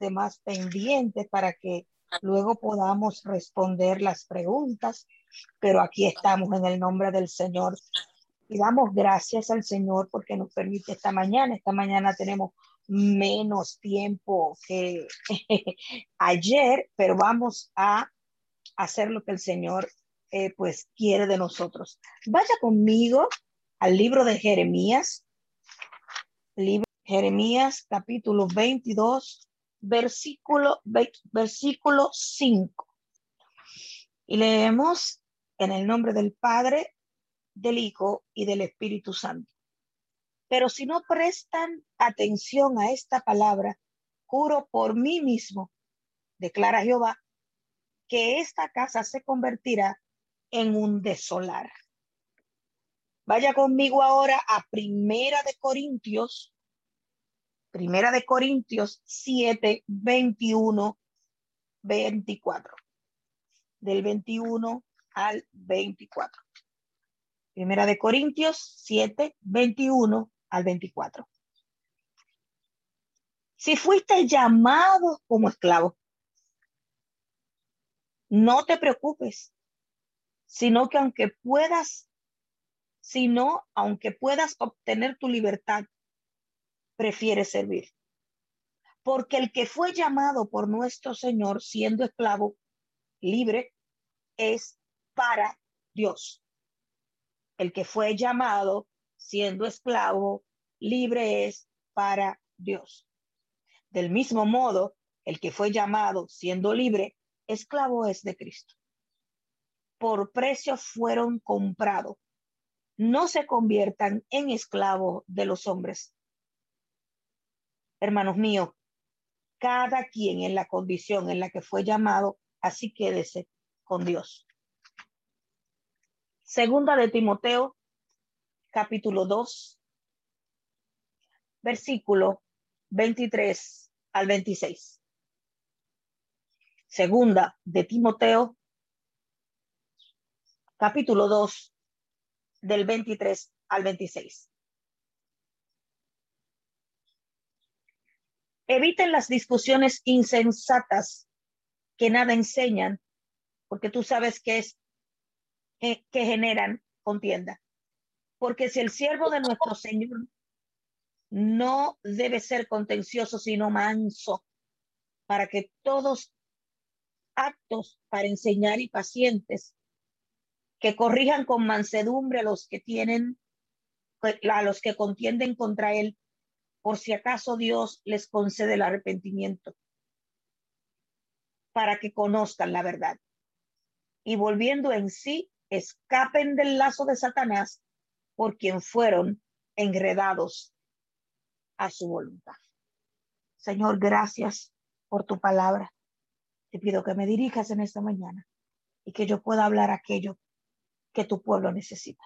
demás pendientes para que luego podamos responder las preguntas. Pero aquí estamos en el nombre del Señor. Y damos gracias al Señor porque nos permite esta mañana. Esta mañana tenemos menos tiempo que ayer, pero vamos a hacer lo que el Señor eh, pues quiere de nosotros. Vaya conmigo al libro de Jeremías, libro Jeremías capítulo 22, versículo, versículo 5. Y leemos en el nombre del Padre, del Hijo y del Espíritu Santo. Pero si no prestan atención a esta palabra, juro por mí mismo, declara Jehová, que esta casa se convertirá en un desolar. Vaya conmigo ahora a Primera de Corintios, Primera de Corintios 7, 21, 24. Del 21 al 24. Primera de Corintios 7, 21 al 24. Si fuiste llamado como esclavo, no te preocupes, sino que aunque puedas, sino aunque puedas obtener tu libertad, prefieres servir. Porque el que fue llamado por nuestro Señor siendo esclavo libre es para Dios. El que fue llamado siendo esclavo libre es para Dios. Del mismo modo, el que fue llamado siendo libre, esclavo es de Cristo. Por precio fueron comprados. No se conviertan en esclavos de los hombres. Hermanos míos, cada quien en la condición en la que fue llamado, así quédese con Dios. Segunda de Timoteo, capítulo 2, versículo 23 al 26. Segunda de Timoteo, capítulo 2, del 23 al 26. Eviten las discusiones insensatas que nada enseñan, porque tú sabes que es que, generan contienda. Porque si el siervo de nuestro Señor no debe ser contencioso, sino manso, para que todos actos para enseñar y pacientes, que corrijan con mansedumbre a los que tienen, a los que contienden contra él, por si acaso Dios les concede el arrepentimiento, para que conozcan la verdad. Y volviendo en sí, escapen del lazo de Satanás, por quien fueron enredados a su voluntad. Señor, gracias por tu palabra. Te pido que me dirijas en esta mañana y que yo pueda hablar aquello que tu pueblo necesita.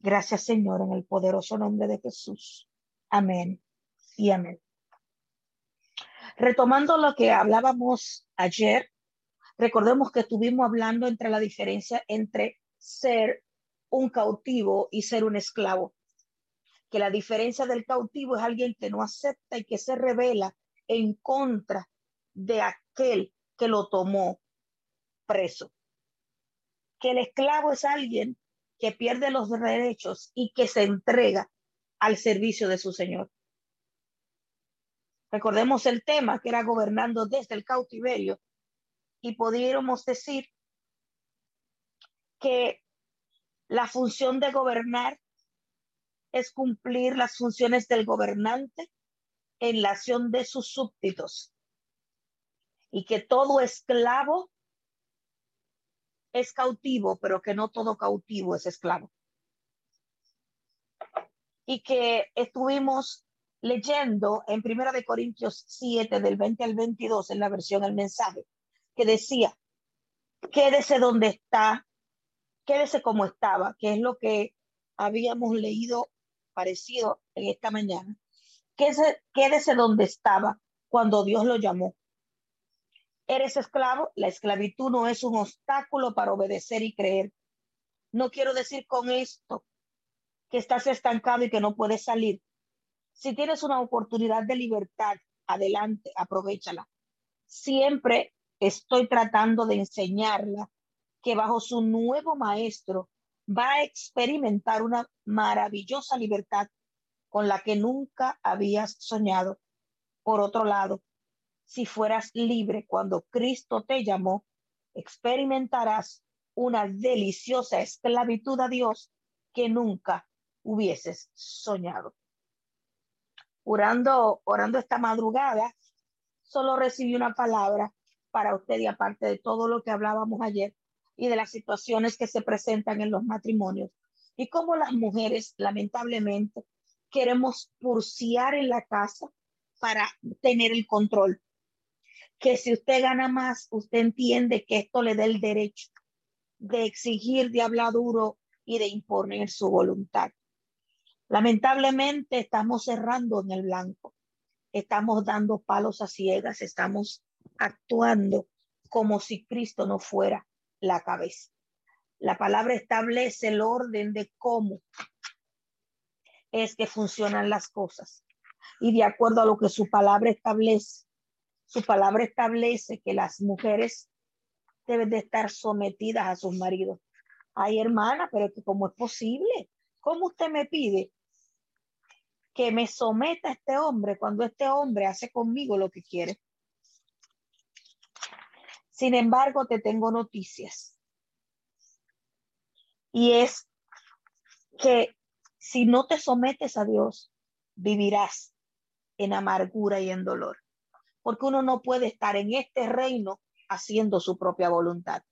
Gracias, Señor, en el poderoso nombre de Jesús. Amén Retomando lo que hablábamos ayer, recordemos que estuvimos hablando entre la diferencia entre ser un cautivo y ser un esclavo. Que la diferencia del cautivo es alguien que no acepta y que se revela en contra de aquel que lo tomó preso. Que el esclavo es alguien que pierde los derechos y que se entrega al servicio de su Señor. Recordemos el tema que era gobernando desde el cautiverio y pudiéramos decir que la función de gobernar es cumplir las funciones del gobernante en la acción de sus súbditos y que todo esclavo es cautivo, pero que no todo cautivo es esclavo. Y que estuvimos leyendo en Primera de Corintios 7 del 20 al 22 en la versión El mensaje que decía, quédese donde está, quédese como estaba, que es lo que habíamos leído parecido en esta mañana. Quédese, quédese donde estaba cuando Dios lo llamó. Eres esclavo, la esclavitud no es un obstáculo para obedecer y creer. No quiero decir con esto que estás estancado y que no puedes salir. Si tienes una oportunidad de libertad, adelante, aprovechala. Siempre estoy tratando de enseñarla que bajo su nuevo maestro va a experimentar una maravillosa libertad con la que nunca habías soñado. Por otro lado, si fueras libre cuando Cristo te llamó, experimentarás una deliciosa esclavitud a Dios que nunca hubieses soñado. Orando, orando esta madrugada, solo recibí una palabra para usted y aparte de todo lo que hablábamos ayer y de las situaciones que se presentan en los matrimonios y cómo las mujeres lamentablemente queremos purciar en la casa para tener el control. Que si usted gana más, usted entiende que esto le da el derecho de exigir, de hablar duro y de imponer su voluntad. Lamentablemente estamos cerrando en el blanco, estamos dando palos a ciegas, estamos actuando como si Cristo no fuera la cabeza. La palabra establece el orden de cómo es que funcionan las cosas. Y de acuerdo a lo que su palabra establece, su palabra establece que las mujeres deben de estar sometidas a sus maridos. Ay, hermana, pero cómo es posible? ¿Cómo usted me pide que me someta este hombre cuando este hombre hace conmigo lo que quiere? Sin embargo, te tengo noticias. Y es que si no te sometes a Dios, vivirás en amargura y en dolor. Porque uno no puede estar en este reino haciendo su propia voluntad.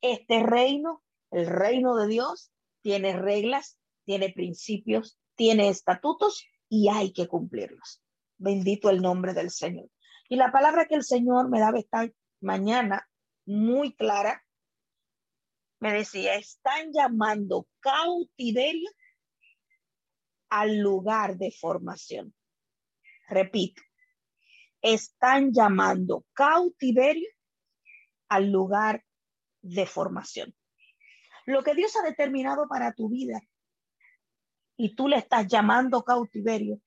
Este reino, el reino de Dios, tiene reglas, tiene principios, tiene estatutos y hay que cumplirlos. Bendito el nombre del Señor. Y la palabra que el Señor me daba esta mañana muy clara, me decía, están llamando cautiverio al lugar de formación. Repito, están llamando cautiverio al lugar de formación. Lo que Dios ha determinado para tu vida y tú le estás llamando cautiverio,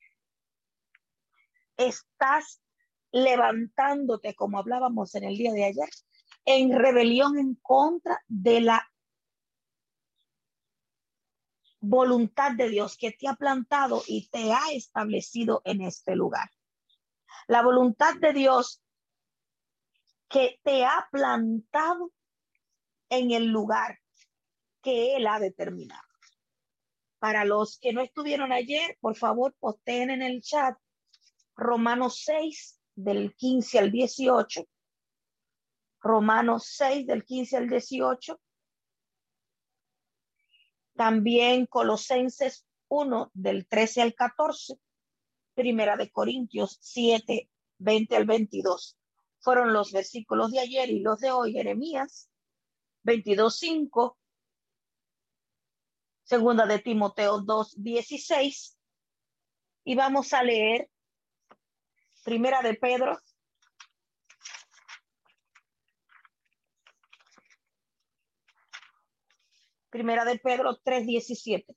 estás levantándote, como hablábamos en el día de ayer, en rebelión en contra de la voluntad de Dios que te ha plantado y te ha establecido en este lugar. La voluntad de Dios que te ha plantado en el lugar que Él ha determinado. Para los que no estuvieron ayer, por favor, posteen en el chat Romanos 6 del 15 al 18 Romanos 6 del 15 al 18. También Colosenses 1 del 13 al 14. Primera de Corintios 7, 20 al 22. Fueron los versículos de ayer y los de hoy. Jeremías 22, 5. Segunda de Timoteo 2, 16. Y vamos a leer Primera de Pedro Primera de Pedro 3:17.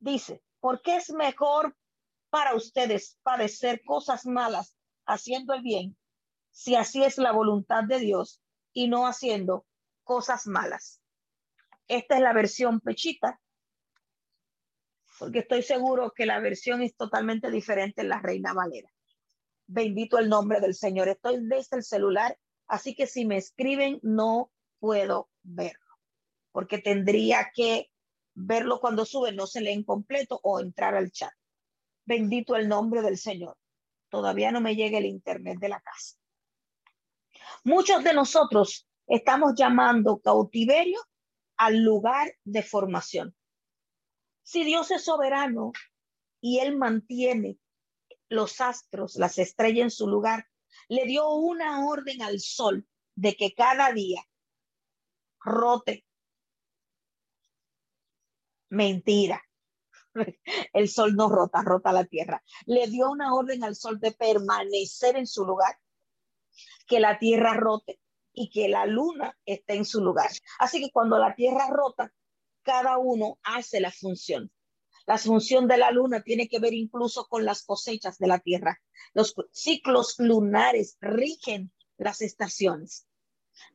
Dice, porque es mejor para ustedes padecer cosas malas haciendo el bien, si así es la voluntad de Dios y no haciendo cosas malas. Esta es la versión pechita porque estoy seguro que la versión es totalmente diferente en la Reina Valera. Bendito el nombre del Señor. Estoy desde el celular, así que si me escriben no puedo verlo, porque tendría que verlo cuando sube, no se lee en completo o entrar al chat. Bendito el nombre del Señor. Todavía no me llega el internet de la casa. Muchos de nosotros estamos llamando cautiverio al lugar de formación. Si Dios es soberano y Él mantiene los astros, las estrellas en su lugar, le dio una orden al sol de que cada día rote. Mentira. El sol no rota, rota la tierra. Le dio una orden al sol de permanecer en su lugar, que la tierra rote. y que la luna esté en su lugar. Así que cuando la tierra rota, cada uno hace la función. La función de la luna tiene que ver incluso con las cosechas de la tierra. Los ciclos lunares rigen las estaciones.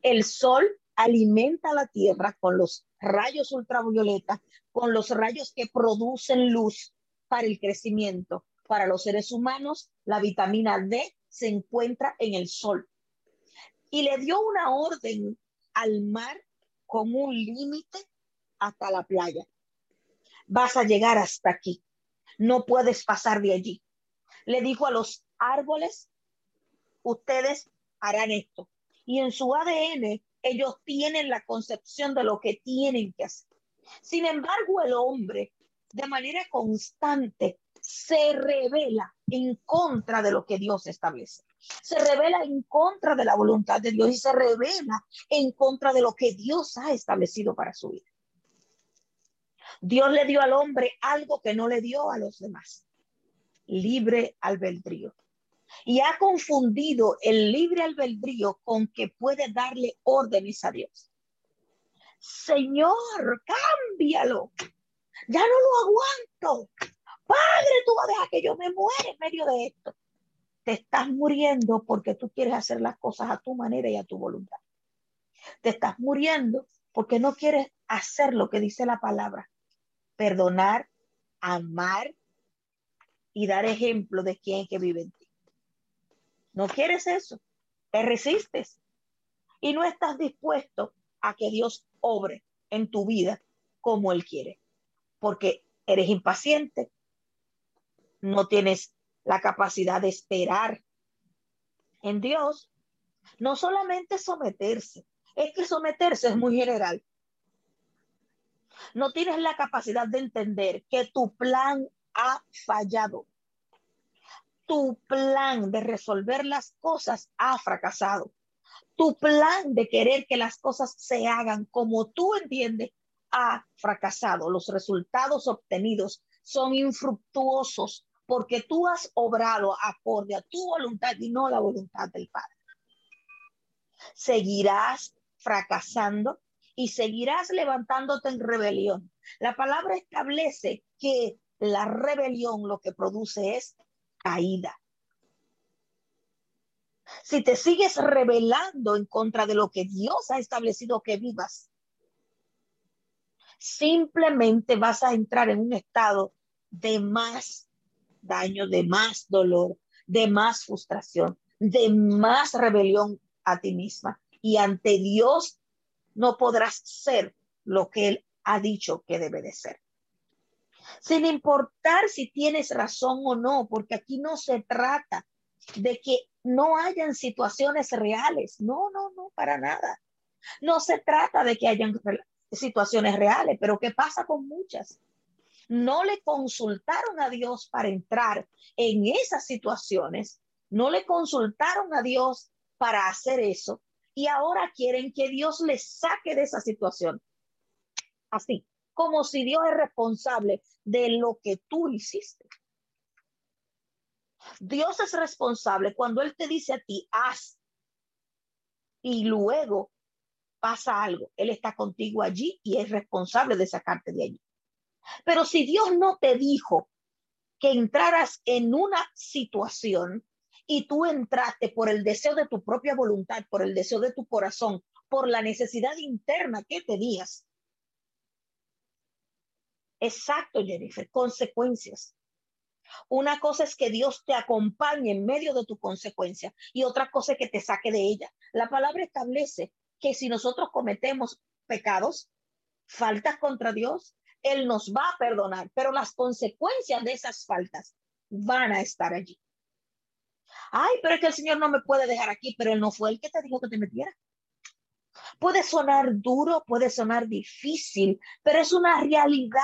El sol alimenta la tierra con los rayos ultravioleta, con los rayos que producen luz para el crecimiento. Para los seres humanos, la vitamina D se encuentra en el sol. Y le dio una orden al mar con un límite hasta la playa vas a llegar hasta aquí. No puedes pasar de allí. Le dijo a los árboles, ustedes harán esto. Y en su ADN, ellos tienen la concepción de lo que tienen que hacer. Sin embargo, el hombre, de manera constante, se revela en contra de lo que Dios establece. Se revela en contra de la voluntad de Dios y se revela en contra de lo que Dios ha establecido para su vida. Dios le dio al hombre algo que no le dio a los demás, libre albedrío. Y ha confundido el libre albedrío con que puede darle órdenes a Dios. Señor, cámbialo. Ya no lo aguanto. Padre, tú vas a dejar que yo me muera en medio de esto. Te estás muriendo porque tú quieres hacer las cosas a tu manera y a tu voluntad. Te estás muriendo porque no quieres hacer lo que dice la palabra perdonar, amar y dar ejemplo de quién que vive en ti. No quieres eso, te resistes y no estás dispuesto a que Dios obre en tu vida como Él quiere, porque eres impaciente, no tienes la capacidad de esperar en Dios. No solamente someterse, es que someterse es muy general no tienes la capacidad de entender que tu plan ha fallado. Tu plan de resolver las cosas ha fracasado. Tu plan de querer que las cosas se hagan como tú entiendes ha fracasado. Los resultados obtenidos son infructuosos porque tú has obrado acorde a tu voluntad y no la voluntad del Padre. Seguirás fracasando y seguirás levantándote en rebelión. La palabra establece que la rebelión lo que produce es caída. Si te sigues rebelando en contra de lo que Dios ha establecido que vivas, simplemente vas a entrar en un estado de más daño, de más dolor, de más frustración, de más rebelión a ti misma. Y ante Dios no podrás ser lo que Él ha dicho que debe de ser. Sin importar si tienes razón o no, porque aquí no se trata de que no hayan situaciones reales. No, no, no, para nada. No se trata de que hayan situaciones reales, pero ¿qué pasa con muchas? No le consultaron a Dios para entrar en esas situaciones, no le consultaron a Dios para hacer eso, y ahora quieren que Dios les saque de esa situación. Así, como si Dios es responsable de lo que tú hiciste. Dios es responsable cuando Él te dice a ti, haz, y luego pasa algo. Él está contigo allí y es responsable de sacarte de allí. Pero si Dios no te dijo que entraras en una situación, y tú entraste por el deseo de tu propia voluntad, por el deseo de tu corazón, por la necesidad interna que tenías. Exacto, Jennifer, consecuencias. Una cosa es que Dios te acompañe en medio de tu consecuencia y otra cosa es que te saque de ella. La palabra establece que si nosotros cometemos pecados, faltas contra Dios, Él nos va a perdonar, pero las consecuencias de esas faltas van a estar allí. Ay, pero es que el Señor no me puede dejar aquí, pero Él no fue el que te dijo que te metiera. Puede sonar duro, puede sonar difícil, pero es una realidad.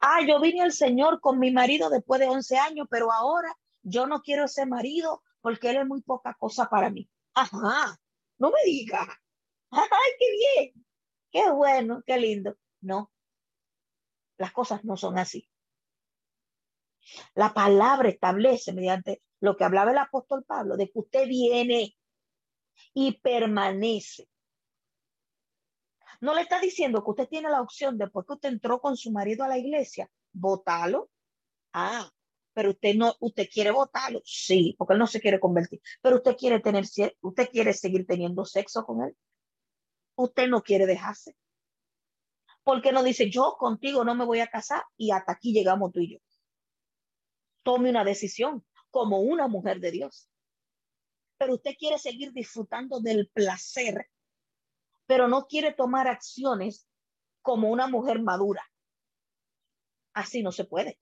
Ah, yo vine al Señor con mi marido después de 11 años, pero ahora yo no quiero ese marido porque él es muy poca cosa para mí. Ajá, no me diga. Ay, qué bien, qué bueno, qué lindo. No, las cosas no son así. La palabra establece mediante lo que hablaba el apóstol Pablo, de que usted viene y permanece. No le está diciendo que usted tiene la opción después que usted entró con su marido a la iglesia, votarlo. Ah, pero usted no, usted quiere votarlo. Sí, porque él no se quiere convertir. Pero usted quiere tener, usted quiere seguir teniendo sexo con él. Usted no quiere dejarse. Porque no dice, yo contigo no me voy a casar y hasta aquí llegamos tú y yo. Tome una decisión como una mujer de Dios. Pero usted quiere seguir disfrutando del placer, pero no quiere tomar acciones como una mujer madura. Así no se puede.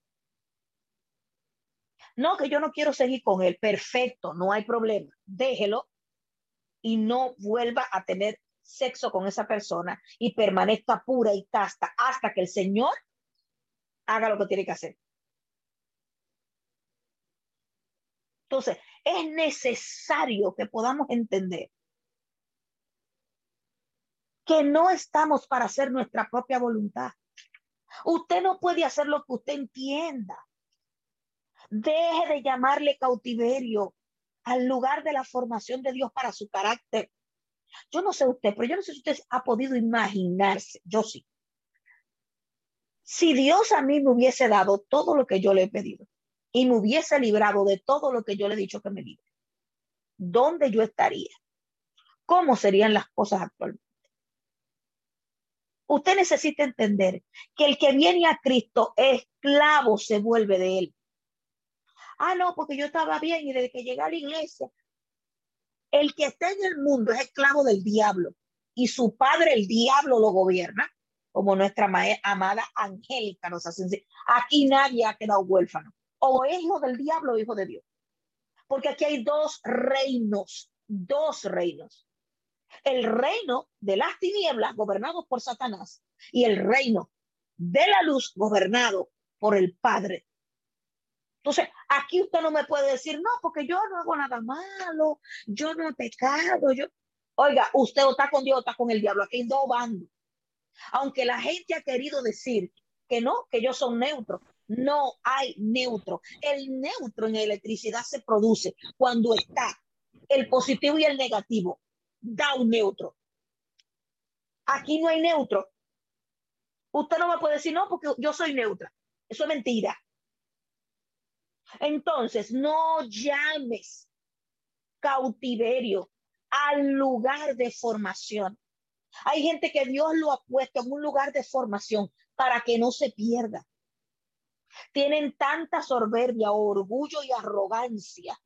No, que yo no quiero seguir con él. Perfecto, no hay problema. Déjelo y no vuelva a tener sexo con esa persona y permanezca pura y casta hasta que el Señor haga lo que tiene que hacer. Entonces, es necesario que podamos entender que no estamos para hacer nuestra propia voluntad. Usted no puede hacer lo que usted entienda. Deje de llamarle cautiverio al lugar de la formación de Dios para su carácter. Yo no sé usted, pero yo no sé si usted ha podido imaginarse, yo sí. Si Dios a mí me hubiese dado todo lo que yo le he pedido y me hubiese librado de todo lo que yo le he dicho que me libre, ¿dónde yo estaría? ¿Cómo serían las cosas actualmente? Usted necesita entender que el que viene a Cristo, esclavo se vuelve de él. Ah, no, porque yo estaba bien y desde que llegué a la iglesia, el que está en el mundo es esclavo del diablo y su padre, el diablo, lo gobierna, como nuestra amada Angélica nos hace. Aquí nadie ha quedado huérfano. O es hijo del diablo o hijo de Dios. Porque aquí hay dos reinos, dos reinos. El reino de las tinieblas gobernado por Satanás y el reino de la luz gobernado por el Padre entonces, aquí usted no me puede decir, no, porque yo no hago nada malo, yo no he pecado, yo... Oiga, usted está con Dios, está con el diablo, aquí hay dos bandos. Aunque la gente ha querido decir que no, que ellos son neutros, no hay neutro. El neutro en electricidad se produce cuando está el positivo y el negativo. Da un neutro. Aquí no hay neutro. Usted no me puede decir, no, porque yo soy neutra. Eso es mentira. Entonces, no llames cautiverio al lugar de formación. Hay gente que Dios lo ha puesto en un lugar de formación para que no se pierda. Tienen tanta soberbia, orgullo y arrogancia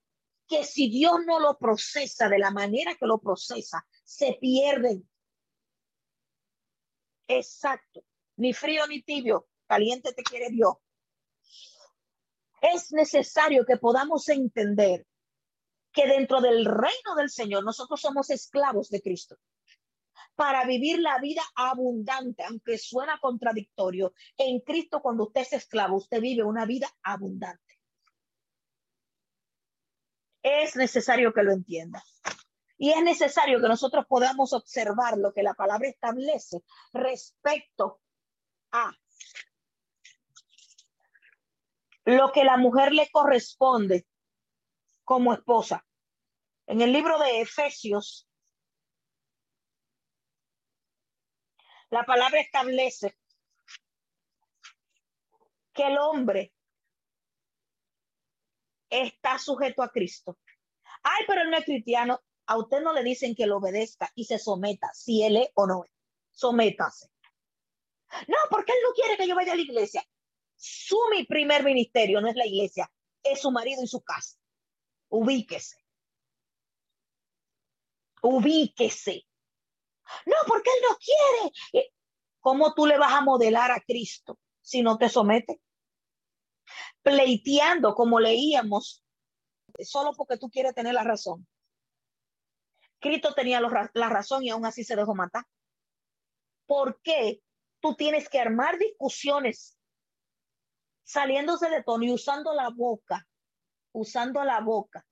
que si Dios no lo procesa de la manera que lo procesa, se pierden. Exacto. Ni frío ni tibio, caliente te quiere Dios es necesario que podamos entender que dentro del reino del Señor nosotros somos esclavos de Cristo. Para vivir la vida abundante, aunque suena contradictorio, en Cristo cuando usted es esclavo, usted vive una vida abundante. Es necesario que lo entienda. Y es necesario que nosotros podamos observar lo que la palabra establece respecto a lo que la mujer le corresponde como esposa. En el libro de Efesios, la palabra establece que el hombre está sujeto a Cristo. Ay, pero él no es cristiano. A usted no le dicen que lo obedezca y se someta, si él es o no es. Sométase. No, porque él no quiere que yo vaya a la iglesia su mi primer ministerio no es la iglesia, es su marido y su casa. Ubíquese. Ubíquese. No, porque él no quiere. ¿Cómo tú le vas a modelar a Cristo si no te somete? Pleiteando, como leíamos, solo porque tú quieres tener la razón. Cristo tenía la razón y aún así se dejó matar. ¿Por qué tú tienes que armar discusiones saliéndose de tono y usando la boca, usando la boca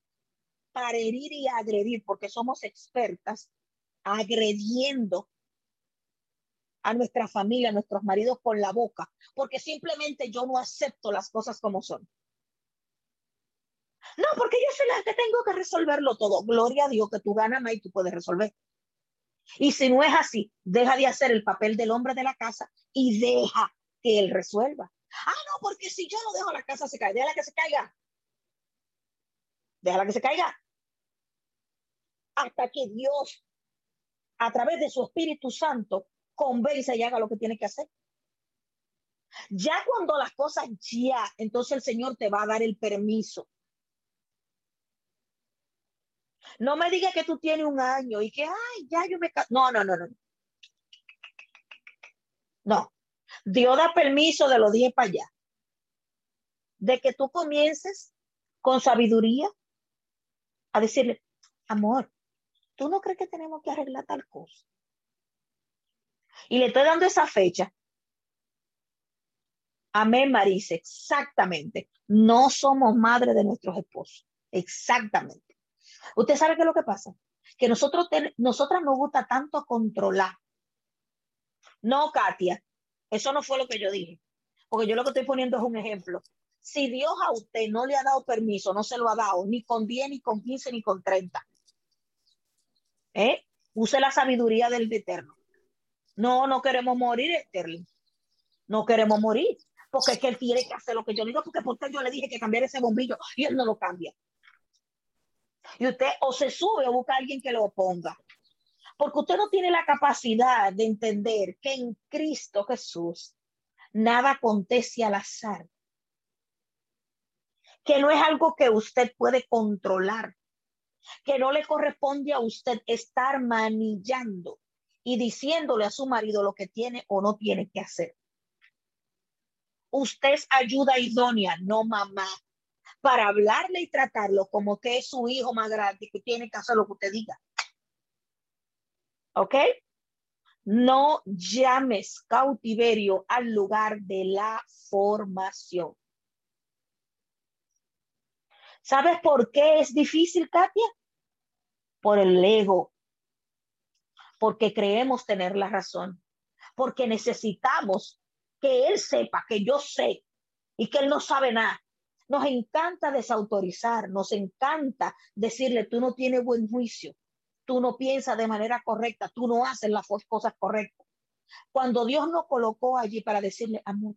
para herir y agredir, porque somos expertas agrediendo a nuestra familia, a nuestros maridos con la boca, porque simplemente yo no acepto las cosas como son. No, porque yo soy la que tengo que resolverlo todo. Gloria a Dios que tú ganas más y tú puedes resolver. Y si no es así, deja de hacer el papel del hombre de la casa y deja que él resuelva. Ah, no, porque si yo no dejo la casa se cae, déjala que se caiga. Déjala que se caiga. Hasta que Dios, a través de su Espíritu Santo, convence y haga lo que tiene que hacer. Ya cuando las cosas ya, entonces el Señor te va a dar el permiso. No me digas que tú tienes un año y que, ay, ya yo me... No, no, no, no. No. Dios da permiso de los 10 para allá. De que tú comiences con sabiduría a decirle, amor, ¿tú no crees que tenemos que arreglar tal cosa? Y le estoy dando esa fecha. Amén, Marisa, exactamente. No somos madre de nuestros esposos. Exactamente. Usted sabe qué es lo que pasa. Que nosotros, nosotras nos gusta tanto controlar. No, Katia, eso no fue lo que yo dije. Porque yo lo que estoy poniendo es un ejemplo. Si Dios a usted no le ha dado permiso, no se lo ha dado, ni con 10, ni con 15, ni con 30. ¿Eh? Use la sabiduría del Eterno. No, no queremos morir, Sterling. No queremos morir. Porque es que él tiene que hacer lo que yo digo, porque porque yo le dije que cambiara ese bombillo y él no lo cambia. Y usted o se sube o busca a alguien que lo ponga. Porque usted no tiene la capacidad de entender que en Cristo Jesús nada acontece al azar. Que no es algo que usted puede controlar. Que no le corresponde a usted estar manillando y diciéndole a su marido lo que tiene o no tiene que hacer. Usted es ayuda idónea, no mamá, para hablarle y tratarlo como que es su hijo más grande que tiene que hacer lo que usted diga. ¿Ok? No llames cautiverio al lugar de la formación. ¿Sabes por qué es difícil, Katia? Por el ego, porque creemos tener la razón, porque necesitamos que Él sepa que yo sé y que Él no sabe nada. Nos encanta desautorizar, nos encanta decirle, tú no tienes buen juicio, tú no piensas de manera correcta, tú no haces las cosas correctas. Cuando Dios nos colocó allí para decirle, amor,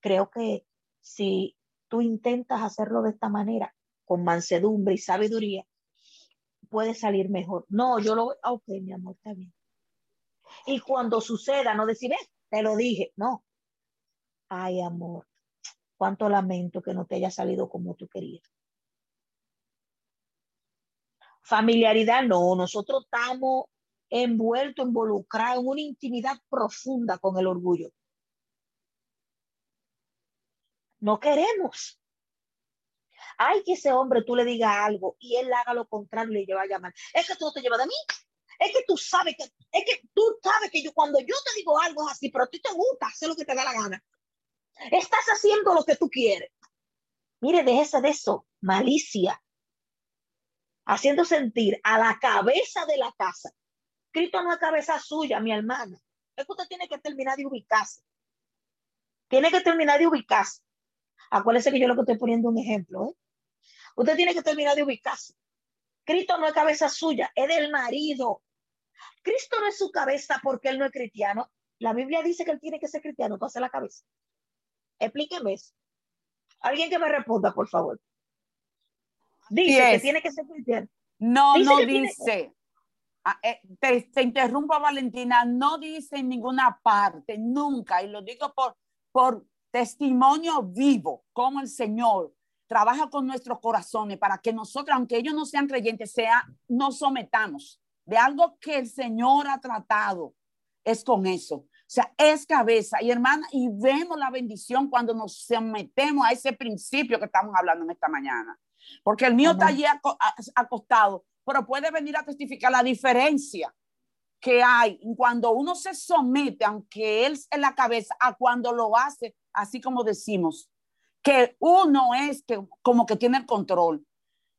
creo que si tú intentas hacerlo de esta manera, con mansedumbre y sabiduría, puede salir mejor. No, yo lo, ok, mi amor, está bien. Y cuando suceda, no decir, te lo dije, no. Ay, amor, cuánto lamento que no te haya salido como tú querías. Familiaridad, no, nosotros estamos envueltos, involucrados en una intimidad profunda con el orgullo. No queremos. Ay, que ese hombre tú le digas algo y él haga lo contrario y le lleva a llamar. Es que tú no te llevas de mí. Es que tú sabes que, es que tú sabes que yo cuando yo te digo algo es así, pero a ti te gusta hacer lo que te da la gana. Estás haciendo lo que tú quieres. Mire, déjese de eso, malicia. Haciendo sentir a la cabeza de la casa. Cristo no es cabeza suya, mi hermana. Es que usted tiene que terminar de ubicarse. Tiene que terminar de ubicarse. Acuérdese que yo lo que estoy poniendo un ejemplo, ¿eh? Usted tiene que terminar de ubicarse. Cristo no es cabeza suya, es del marido. Cristo no es su cabeza porque él no es cristiano. La Biblia dice que él tiene que ser cristiano para hacer la cabeza. Explíqueme eso. Alguien que me responda, por favor. Dice que tiene que ser cristiano. No, no dice. Ah, eh, te, te, interrumpo, Valentina. No dice en ninguna parte, nunca, y lo digo por, por testimonio vivo, como el Señor trabaja con nuestros corazones para que nosotros, aunque ellos no sean creyentes, sea, nos sometamos de algo que el Señor ha tratado. Es con eso. O sea, es cabeza. Y hermana, y vemos la bendición cuando nos sometemos a ese principio que estamos hablando en esta mañana. Porque el mío está allí acostado, pero puede venir a testificar la diferencia que hay cuando uno se somete, aunque él es la cabeza, a cuando lo hace, así como decimos, que uno es que como que tiene el control.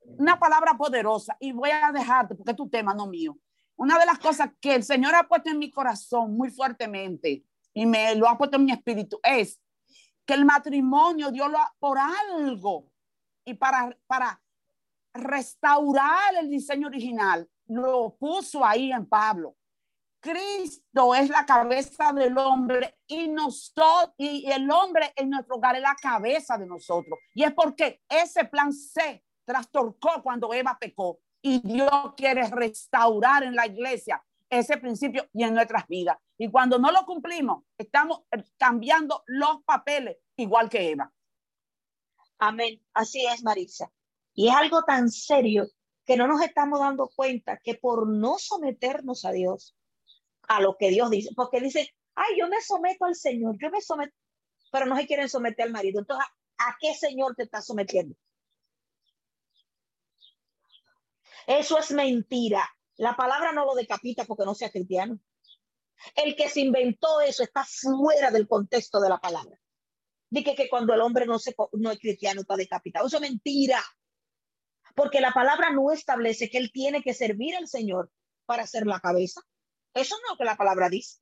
Una palabra poderosa y voy a dejarte porque es tu tema, no mío. Una de las cosas que el Señor ha puesto en mi corazón muy fuertemente y me lo ha puesto en mi espíritu es que el matrimonio Dios lo ha por algo y para, para, restaurar el diseño original, lo puso ahí en Pablo. Cristo es la cabeza del hombre y nosotros y el hombre en nuestro hogar es la cabeza de nosotros. Y es porque ese plan se trastorcó cuando Eva pecó y Dios quiere restaurar en la iglesia ese principio y en nuestras vidas. Y cuando no lo cumplimos, estamos cambiando los papeles igual que Eva. Amén. Así es, Marisa. Y es algo tan serio que no nos estamos dando cuenta que por no someternos a Dios, a lo que Dios dice, porque dice, ay, yo me someto al Señor, yo me someto, pero no se quieren someter al marido. Entonces, ¿a qué Señor te está sometiendo? Eso es mentira. La palabra no lo decapita porque no sea cristiano. El que se inventó eso está fuera del contexto de la palabra. Dice que cuando el hombre no, se, no es cristiano está decapitado. Eso es mentira. Porque la palabra no establece que él tiene que servir al Señor para ser la cabeza. Eso no es lo que la palabra dice.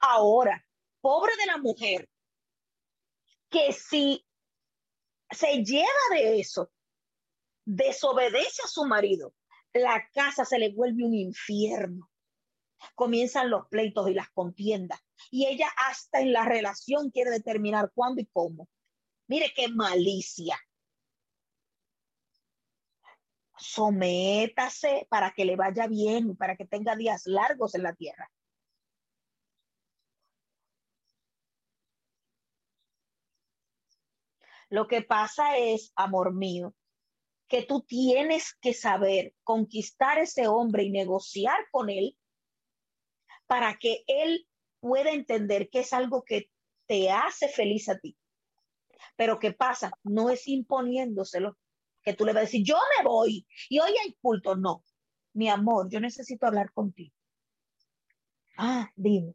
Ahora, pobre de la mujer, que si se lleva de eso, desobedece a su marido, la casa se le vuelve un infierno. Comienzan los pleitos y las contiendas. Y ella hasta en la relación quiere determinar cuándo y cómo. Mire qué malicia. Sométase para que le vaya bien, para que tenga días largos en la tierra. Lo que pasa es, amor mío, que tú tienes que saber conquistar ese hombre y negociar con él para que él pueda entender que es algo que te hace feliz a ti. Pero ¿qué pasa? No es imponiéndoselo que tú le vas a decir, yo me voy y hoy hay culto. No, mi amor, yo necesito hablar contigo. Ah, dime.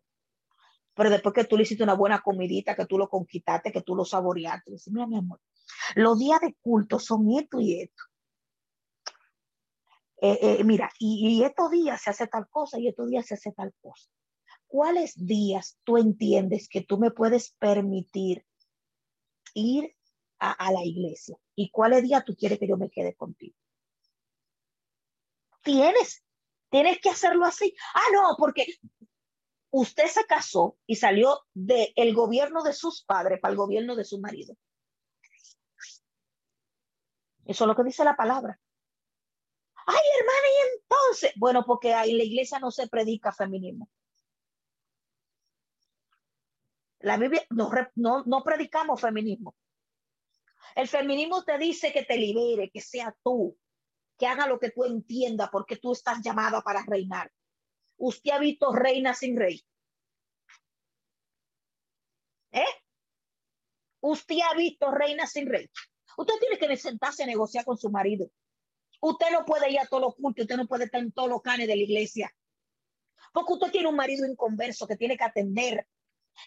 Pero después que tú le hiciste una buena comidita, que tú lo conquistaste, que tú lo saboreaste, dice, mira, mi amor, los días de culto son esto y esto. Eh, eh, mira, y, y, estos días se hace tal cosa y estos días se hace tal cosa. ¿Cuáles días tú entiendes que tú me puedes permitir ir a, la iglesia? ¿Y cuáles días tú quieres que yo me quede contigo? Tienes, tienes que hacerlo así. Ah, no, porque usted se casó y salió del gobierno de sus padres para el gobierno de su marido. Eso es lo que dice la palabra. Ay, hermana, y entonces, bueno, porque en la iglesia no se predica feminismo. La Biblia, no, no, no predicamos feminismo. El feminismo te dice que te libere, que sea tú, que haga lo que tú entiendas, porque tú estás llamada para reinar. Usted ha visto reina sin rey. ¿Eh? Usted ha visto reina sin rey. Usted tiene que sentarse a negociar con su marido. Usted no puede ir a todos los cultos, usted no puede estar en todos los canes de la iglesia. Porque usted tiene un marido inconverso que tiene que atender,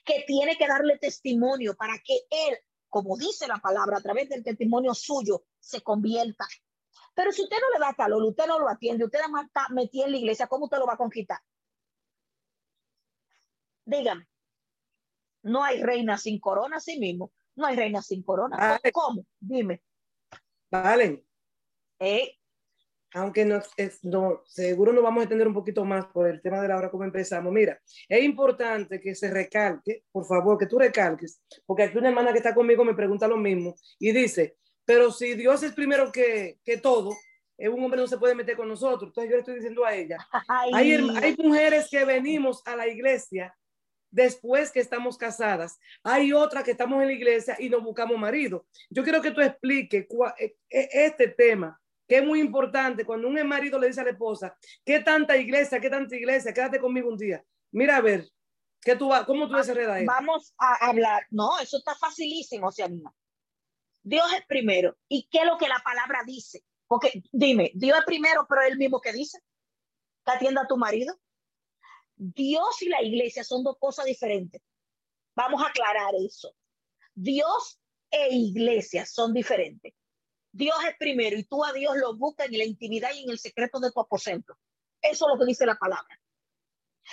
que tiene que darle testimonio para que él, como dice la palabra, a través del testimonio suyo, se convierta. Pero si usted no le da calor, usted no lo atiende, usted además está metido en la iglesia, ¿cómo usted lo va a conquistar? Dígame. No hay reina sin corona, sí mismo. No hay reina sin corona. ¿Cómo? Dime. Vale. ¿Eh? Aunque no, es, no, seguro nos vamos a entender un poquito más por el tema de la hora como empezamos. Mira, es importante que se recalque, por favor, que tú recalques, porque aquí una hermana que está conmigo me pregunta lo mismo y dice, pero si Dios es primero que, que todo, un hombre no se puede meter con nosotros. Entonces yo le estoy diciendo a ella, hay, hay mujeres que venimos a la iglesia después que estamos casadas. Hay otras que estamos en la iglesia y nos buscamos marido. Yo quiero que tú expliques e, e, este tema, que es muy importante cuando un marido le dice a la esposa, ¿qué tanta iglesia, qué tanta iglesia? Quédate conmigo un día. Mira a ver, ¿qué tú ¿cómo tú desenredas eso? Vamos a hablar. No, eso está facilísimo, se anima. Dios es primero. ¿Y qué es lo que la palabra dice? Porque dime, Dios es primero, pero el mismo que dice. Que atienda a tu marido. Dios y la iglesia son dos cosas diferentes. Vamos a aclarar eso. Dios e iglesia son diferentes. Dios es primero y tú a Dios lo buscas en la intimidad y en el secreto de tu aposento. Eso es lo que dice la palabra.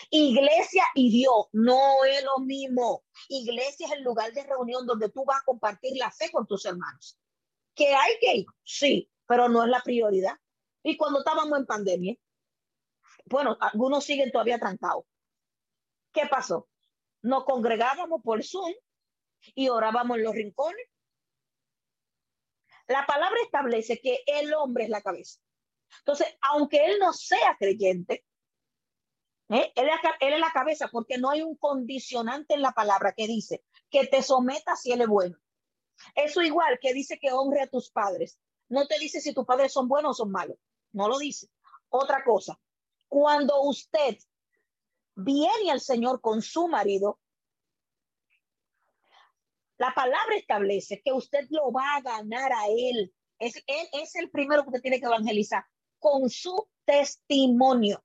Iglesia y Dios no es lo mismo. Iglesia es el lugar de reunión donde tú vas a compartir la fe con tus hermanos. ¿Que hay que ir? Sí, pero no es la prioridad. Y cuando estábamos en pandemia, bueno, algunos siguen todavía trancados. ¿Qué pasó? Nos congregábamos por Zoom y orábamos en los rincones. La palabra establece que el hombre es la cabeza. Entonces, aunque él no sea creyente, ¿eh? él, es la cabeza porque no hay un condicionante en la palabra que dice que te sometas si él es bueno. Eso igual que dice que honre a tus padres. No te dice si tus padres son buenos o son malos. No lo dice. Otra cosa, cuando usted viene al Señor con su marido, la palabra establece que usted lo va a ganar a él. Es, él es el primero que usted tiene que evangelizar con su testimonio.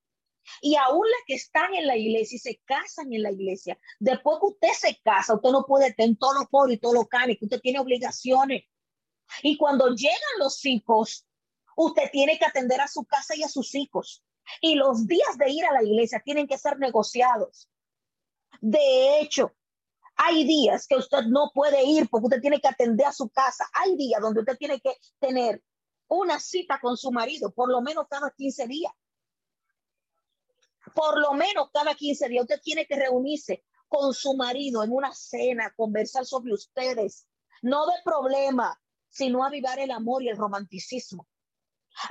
Y aún las que están en la iglesia y se casan en la iglesia, después que usted se casa, usted no puede tener todo lo por y todo lo que usted tiene obligaciones. Y cuando llegan los hijos, usted tiene que atender a su casa y a sus hijos. Y los días de ir a la iglesia tienen que ser negociados. De hecho, hay días que usted no puede ir porque usted tiene que atender a su casa. Hay días donde usted tiene que tener una cita con su marido, por lo menos cada 15 días. Por lo menos cada 15 días usted tiene que reunirse con su marido en una cena, conversar sobre ustedes. No de problema, sino avivar el amor y el romanticismo.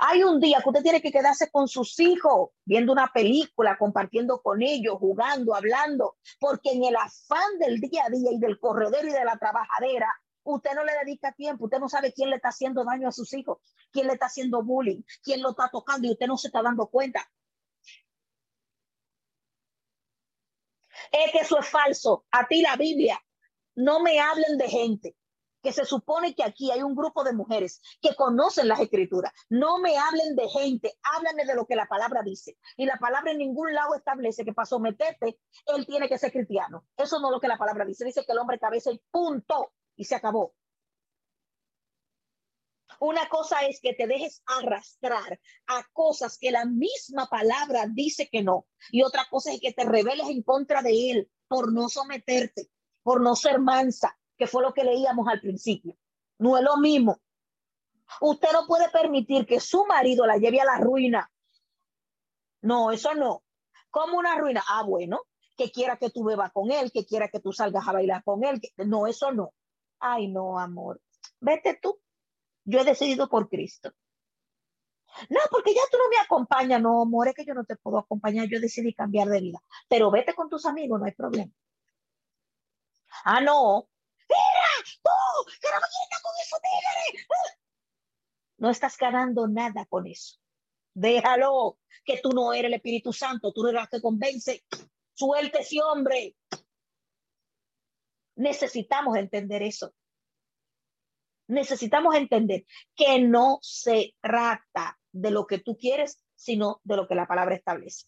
Hay un día que usted tiene que quedarse con sus hijos, viendo una película, compartiendo con ellos, jugando, hablando, porque en el afán del día a día y del corredor y de la trabajadera, usted no le dedica tiempo, usted no sabe quién le está haciendo daño a sus hijos, quién le está haciendo bullying, quién lo está tocando y usted no se está dando cuenta. Es que eso es falso. A ti la Biblia, no me hablen de gente que se supone que aquí hay un grupo de mujeres que conocen las escrituras. No me hablen de gente, háblame de lo que la palabra dice. Y la palabra en ningún lado establece que para someterte, él tiene que ser cristiano. Eso no es lo que la palabra dice. Dice que el hombre cabeza y punto. Y se acabó. Una cosa es que te dejes arrastrar a cosas que la misma palabra dice que no. Y otra cosa es que te rebeles en contra de él por no someterte, por no ser mansa, que fue lo que leíamos al principio. No es lo mismo. Usted no puede permitir que su marido la lleve a la ruina. No, eso no. Como una ruina. Ah, bueno, que quiera que tú bebas con él, que quiera que tú salgas a bailar con él. No, eso no. Ay, no, amor. Vete tú. Yo he decidido por Cristo. No, porque ya tú no me acompañas. No, amor, es que yo no te puedo acompañar. Yo decidí cambiar de vida. Pero vete con tus amigos, no hay problema. Ah, no, ¡Mira! ¡Tú! ¡Que no me con tigre! No estás ganando nada con eso. Déjalo, que tú no eres el Espíritu Santo, tú eres la que convence. Suelte ese hombre. Necesitamos entender eso. Necesitamos entender que no se trata de lo que tú quieres, sino de lo que la palabra establece.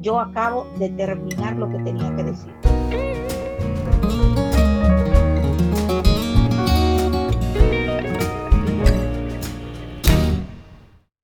Yo acabo de terminar lo que tenía que decir.